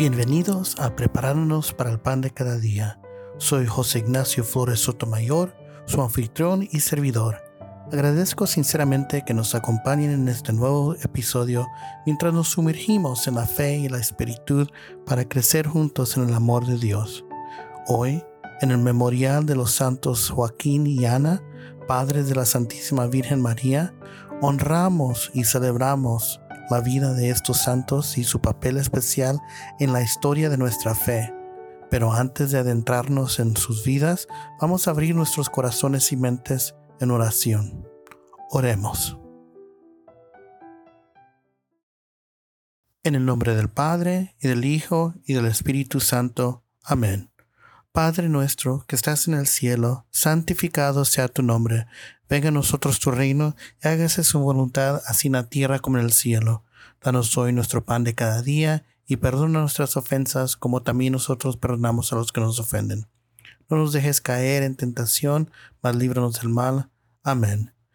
Bienvenidos a Prepararnos para el Pan de Cada Día. Soy José Ignacio Flores Sotomayor, su anfitrión y servidor. Agradezco sinceramente que nos acompañen en este nuevo episodio mientras nos sumergimos en la fe y la espiritud para crecer juntos en el amor de Dios. Hoy, en el memorial de los santos Joaquín y Ana, padres de la Santísima Virgen María, honramos y celebramos la vida de estos santos y su papel especial en la historia de nuestra fe. Pero antes de adentrarnos en sus vidas, vamos a abrir nuestros corazones y mentes en oración. Oremos. En el nombre del Padre, y del Hijo, y del Espíritu Santo. Amén. Padre nuestro que estás en el cielo, santificado sea tu nombre Venga a nosotros tu reino y hágase su voluntad así en la tierra como en el cielo. Danos hoy nuestro pan de cada día y perdona nuestras ofensas como también nosotros perdonamos a los que nos ofenden. No nos dejes caer en tentación, mas líbranos del mal. Amén.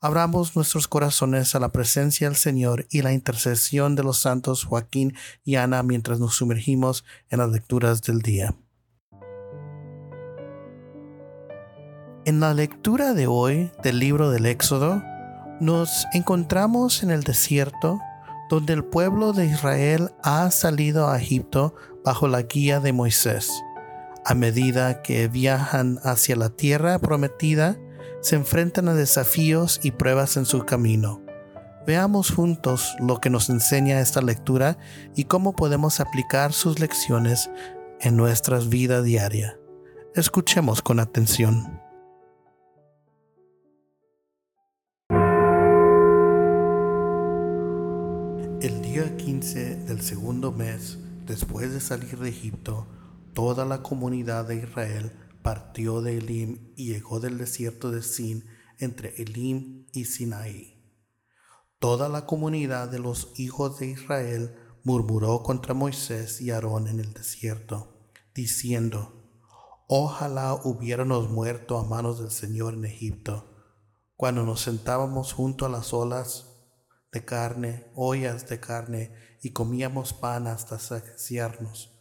Abramos nuestros corazones a la presencia del Señor y la intercesión de los santos Joaquín y Ana mientras nos sumergimos en las lecturas del día. En la lectura de hoy del libro del Éxodo, nos encontramos en el desierto donde el pueblo de Israel ha salido a Egipto bajo la guía de Moisés. A medida que viajan hacia la tierra prometida, se enfrentan a desafíos y pruebas en su camino. Veamos juntos lo que nos enseña esta lectura y cómo podemos aplicar sus lecciones en nuestra vida diaria. Escuchemos con atención. El día 15 del segundo mes, después de salir de Egipto, toda la comunidad de Israel partió de Elim y llegó del desierto de Sin entre Elim y Sinaí. Toda la comunidad de los hijos de Israel murmuró contra Moisés y Aarón en el desierto, diciendo, Ojalá hubiéramos muerto a manos del Señor en Egipto, cuando nos sentábamos junto a las olas de carne, ollas de carne, y comíamos pan hasta saciarnos.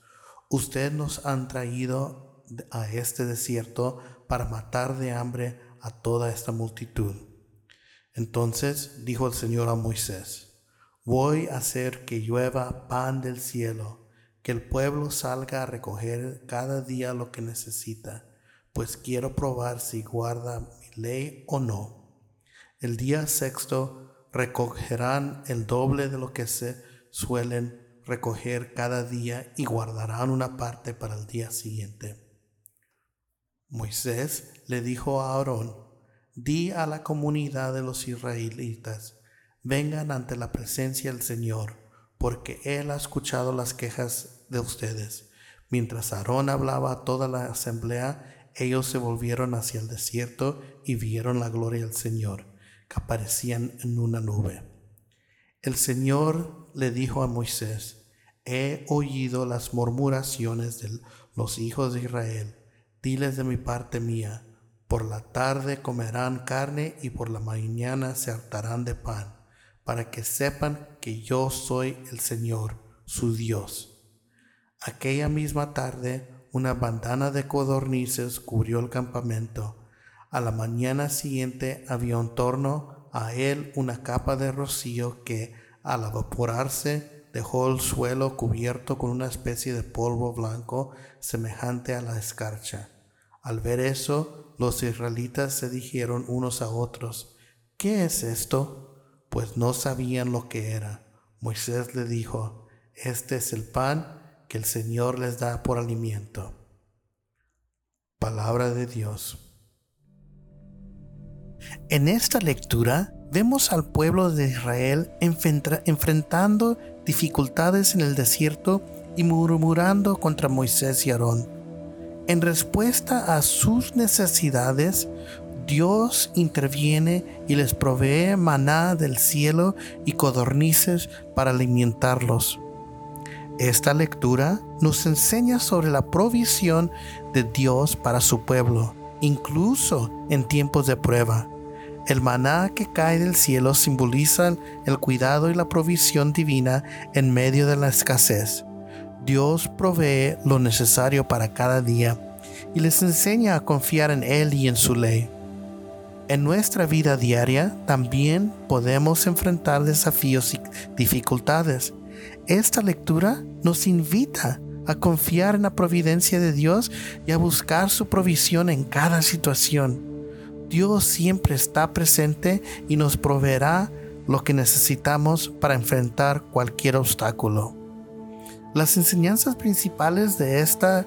Ustedes nos han traído a este desierto para matar de hambre a toda esta multitud. Entonces dijo el Señor a Moisés, voy a hacer que llueva pan del cielo, que el pueblo salga a recoger cada día lo que necesita, pues quiero probar si guarda mi ley o no. El día sexto recogerán el doble de lo que se suelen recoger cada día y guardarán una parte para el día siguiente. Moisés le dijo a Aarón, di a la comunidad de los israelitas, vengan ante la presencia del Señor, porque Él ha escuchado las quejas de ustedes. Mientras Aarón hablaba a toda la asamblea, ellos se volvieron hacia el desierto y vieron la gloria del Señor, que aparecían en una nube. El Señor le dijo a Moisés, he oído las murmuraciones de los hijos de Israel Diles de mi parte mía, por la tarde comerán carne y por la mañana se hartarán de pan, para que sepan que yo soy el Señor, su Dios. Aquella misma tarde una bandana de codornices cubrió el campamento. A la mañana siguiente había en torno a él una capa de rocío que, al evaporarse, dejó el suelo cubierto con una especie de polvo blanco semejante a la escarcha. Al ver eso, los israelitas se dijeron unos a otros, ¿qué es esto? Pues no sabían lo que era. Moisés le dijo, este es el pan que el Señor les da por alimento. Palabra de Dios. En esta lectura vemos al pueblo de Israel enfrentando dificultades en el desierto y murmurando contra Moisés y Aarón En respuesta a sus necesidades, Dios interviene y les provee maná del cielo y codornices para alimentarlos. Esta lectura nos enseña sobre la provisión de Dios para su pueblo, incluso en tiempos de prueba. El maná que cae del cielo simboliza el cuidado y la provisión divina en medio de la escasez. Dios provee lo necesario para cada día y les enseña a confiar en Él y en su ley. En nuestra vida diaria también podemos enfrentar desafíos y dificultades. Esta lectura nos invita a confiar en la providencia de Dios y a buscar su provisión en cada situación. Dios siempre está presente y nos proveerá lo que necesitamos para enfrentar cualquier obstáculo. Las enseñanzas principales de esta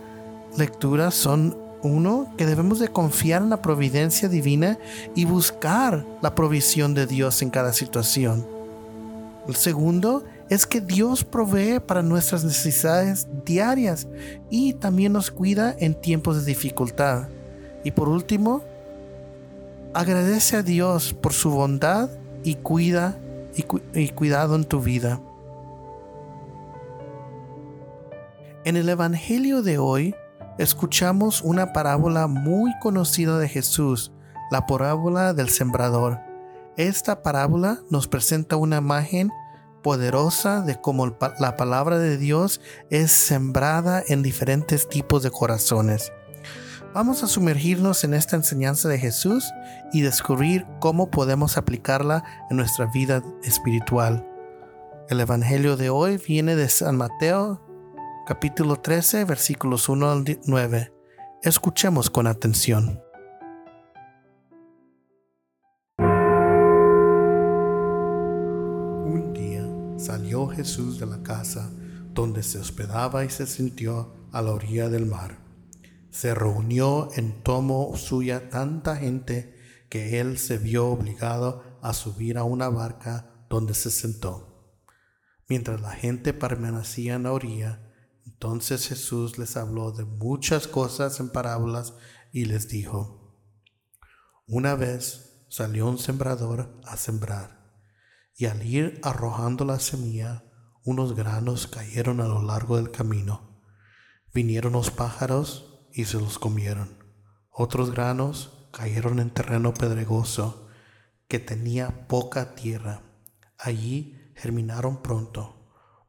lectura son uno, que debemos de confiar en la providencia divina y buscar la provisión de Dios en cada situación. El segundo es que Dios provee para nuestras necesidades diarias y también nos cuida en tiempos de dificultad. Y por último, Agradece a Dios por su bondad y cuida y, cuidado en tu vida. En el Evangelio de hoy escuchamos una parábola muy conocida de Jesús, la parábola del sembrador. Esta parábola nos presenta una imagen poderosa de cómo la palabra de Dios es sembrada en diferentes tipos de corazones. Vamos a sumergirnos en esta enseñanza de Jesús y descubrir cómo podemos aplicarla en nuestra vida espiritual. El Evangelio de hoy viene de San Mateo capítulo 13 versículos 1 al 9. Escuchemos con atención. Un día salió Jesús de la casa donde se hospedaba y se sintió a la orilla del mar se reunió en tomo suya tanta gente que él se vio obligado a subir a una barca donde se sentó. Mientras la gente permanecía en la orilla, entonces Jesús les habló de muchas cosas en parábolas y les dijo, una vez salió un sembrador a sembrar, y al ir arrojando la semilla, unos granos cayeron a lo largo del camino. Vinieron los pájaros y se los comieron. Otros granos cayeron en terreno pedregoso que tenía poca tierra. Allí germinaron pronto,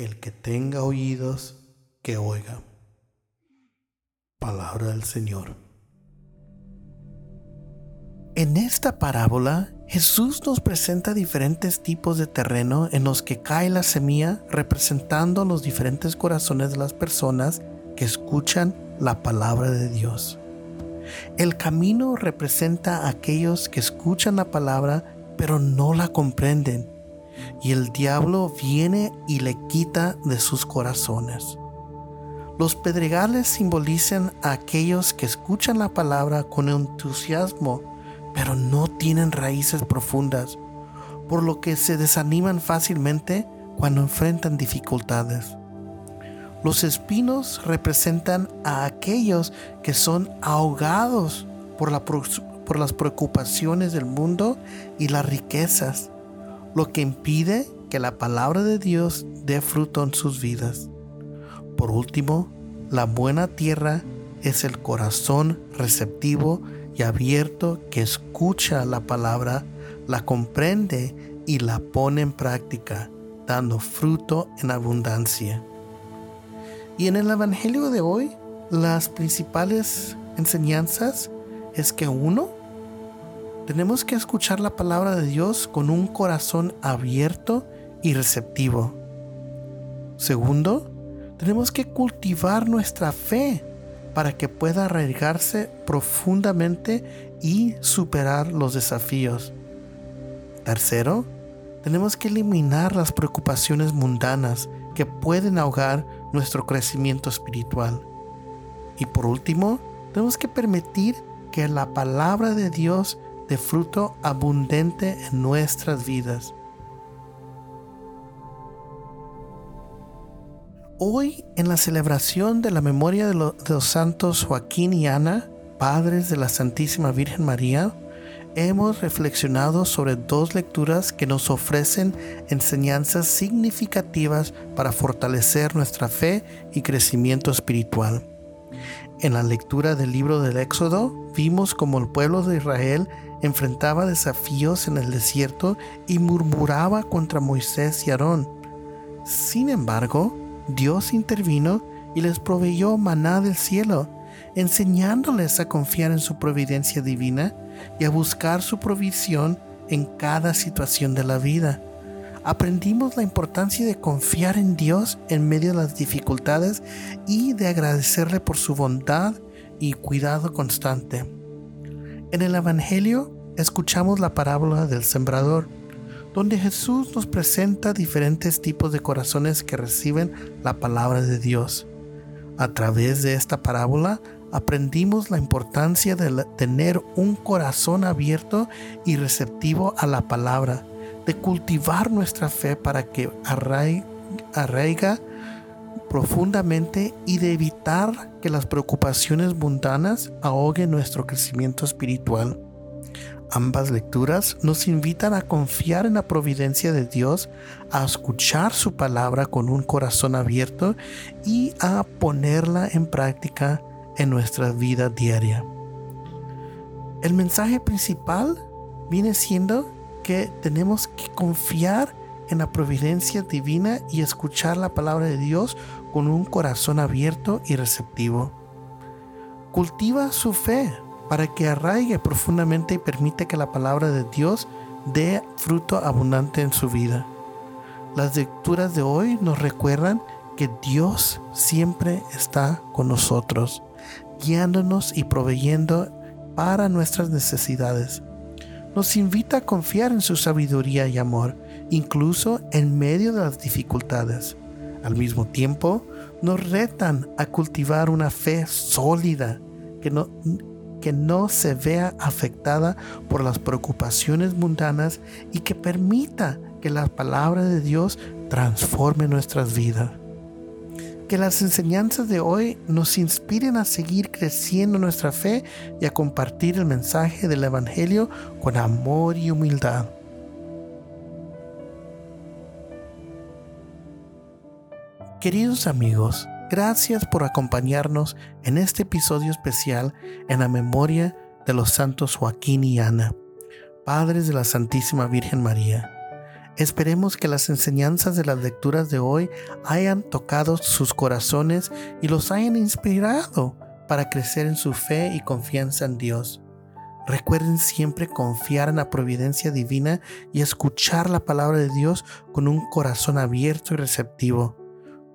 El que tenga oídos, que oiga. Palabra del Señor. En esta parábola, Jesús nos presenta diferentes tipos de terreno en los que cae la semilla representando los diferentes corazones de las personas que escuchan la palabra de Dios. El camino representa a aquellos que escuchan la palabra pero no la comprenden. Y el diablo viene y le quita de sus corazones. Los pedregales simbolizan a aquellos que escuchan la palabra con entusiasmo, pero no tienen raíces profundas, por lo que se desaniman fácilmente cuando enfrentan dificultades. Los espinos representan a aquellos que son ahogados por, las preocupaciones del mundo y las riquezas, lo que impide que la palabra de Dios dé fruto en sus vidas. Por último, la buena tierra es el corazón receptivo y abierto que escucha la palabra, la comprende y la pone en práctica, dando fruto en abundancia. Y en el Evangelio de hoy, las principales enseñanzas es que uno, tenemos que escuchar la palabra de Dios con un corazón abierto y receptivo. Segundo, tenemos que cultivar nuestra fe para que pueda arraigarse profundamente y superar los desafíos. Tercero, tenemos que eliminar las preocupaciones mundanas que pueden ahogar nuestro crecimiento espiritual. Y por último, tenemos que permitir que la palabra de Dios dé fruto abundante en nuestras vidas. Hoy, en la celebración de la memoria de, los santos Joaquín y Ana, padres de la Santísima Virgen María, hemos reflexionado sobre dos lecturas que nos ofrecen enseñanzas significativas para fortalecer nuestra fe y crecimiento espiritual. En la lectura del libro del Éxodo vimos como el pueblo de Israel enfrentaba desafíos en el desierto y murmuraba contra Moisés y Aarón. Sin embargo, Dios intervino y les proveyó maná del cielo, enseñándoles a confiar en su providencia divina y a buscar su provisión en cada situación de la vida. Aprendimos la importancia de confiar en Dios en medio de las dificultades y de agradecerle por su bondad y cuidado constante. En el Evangelio escuchamos la parábola del sembrador donde Jesús nos presenta diferentes tipos de corazones que reciben la palabra de Dios. A través de esta parábola aprendimos la importancia de tener un corazón abierto y receptivo a la palabra, de cultivar nuestra fe para que arraiga profundamente y de evitar que las preocupaciones mundanas ahoguen nuestro crecimiento espiritual. Ambas lecturas nos invitan a confiar en la providencia de Dios, a escuchar su palabra con un corazón abierto y a ponerla en práctica en nuestra vida diaria. El mensaje principal viene siendo que tenemos que confiar en la providencia divina y escuchar la palabra de Dios con un corazón abierto y receptivo. Cultiva su fe para que arraigue profundamente y permite que la palabra de Dios dé fruto abundante en su vida. Las lecturas de hoy nos recuerdan que Dios siempre está con nosotros, guiándonos y proveyendo para nuestras necesidades. Nos invita a confiar en su sabiduría y amor, incluso en medio de las dificultades. Al mismo tiempo, nos retan a cultivar una fe sólida que no, que no se vea afectada por las preocupaciones mundanas y que permita que la palabra de Dios transforme nuestras vidas. Que las enseñanzas de hoy nos inspiren a seguir creciendo nuestra fe y a compartir el mensaje del Evangelio con amor y humildad. Queridos amigos, Gracias por acompañarnos en este episodio especial en la memoria de los santos Joaquín y Ana, padres de la Santísima Virgen María. Esperemos que las enseñanzas de las lecturas de hoy hayan tocado sus corazones y los hayan inspirado para crecer en su fe y confianza en Dios. Recuerden siempre confiar en la providencia divina y escuchar la palabra de Dios con un corazón abierto y receptivo.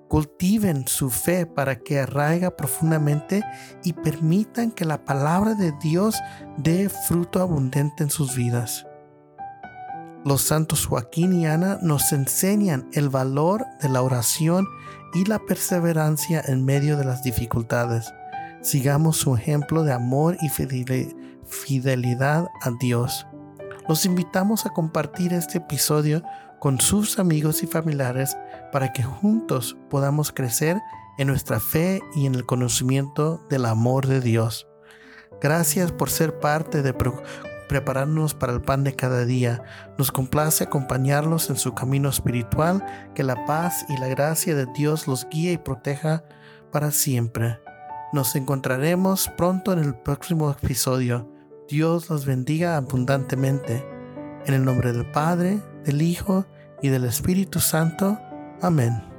Cultiven su fe para que arraiga profundamente y permitan que la palabra de Dios dé fruto abundante en sus vidas. Los santos Joaquín y Ana nos enseñan el valor de la oración y la perseverancia en medio de las dificultades. Sigamos su ejemplo de amor y fidelidad a Dios. Los invitamos a compartir este episodio con sus amigos y familiares para que juntos podamos crecer en nuestra fe y en el conocimiento del amor de Dios. Gracias por ser parte de prepararnos para el pan de cada día. Nos complace acompañarlos en su camino espiritual, que la paz y la gracia de Dios los guíe y proteja para siempre. Nos encontraremos pronto en el próximo episodio. Dios los bendiga abundantemente. En el nombre del Padre, del Hijo y del Espíritu Santo. Amén.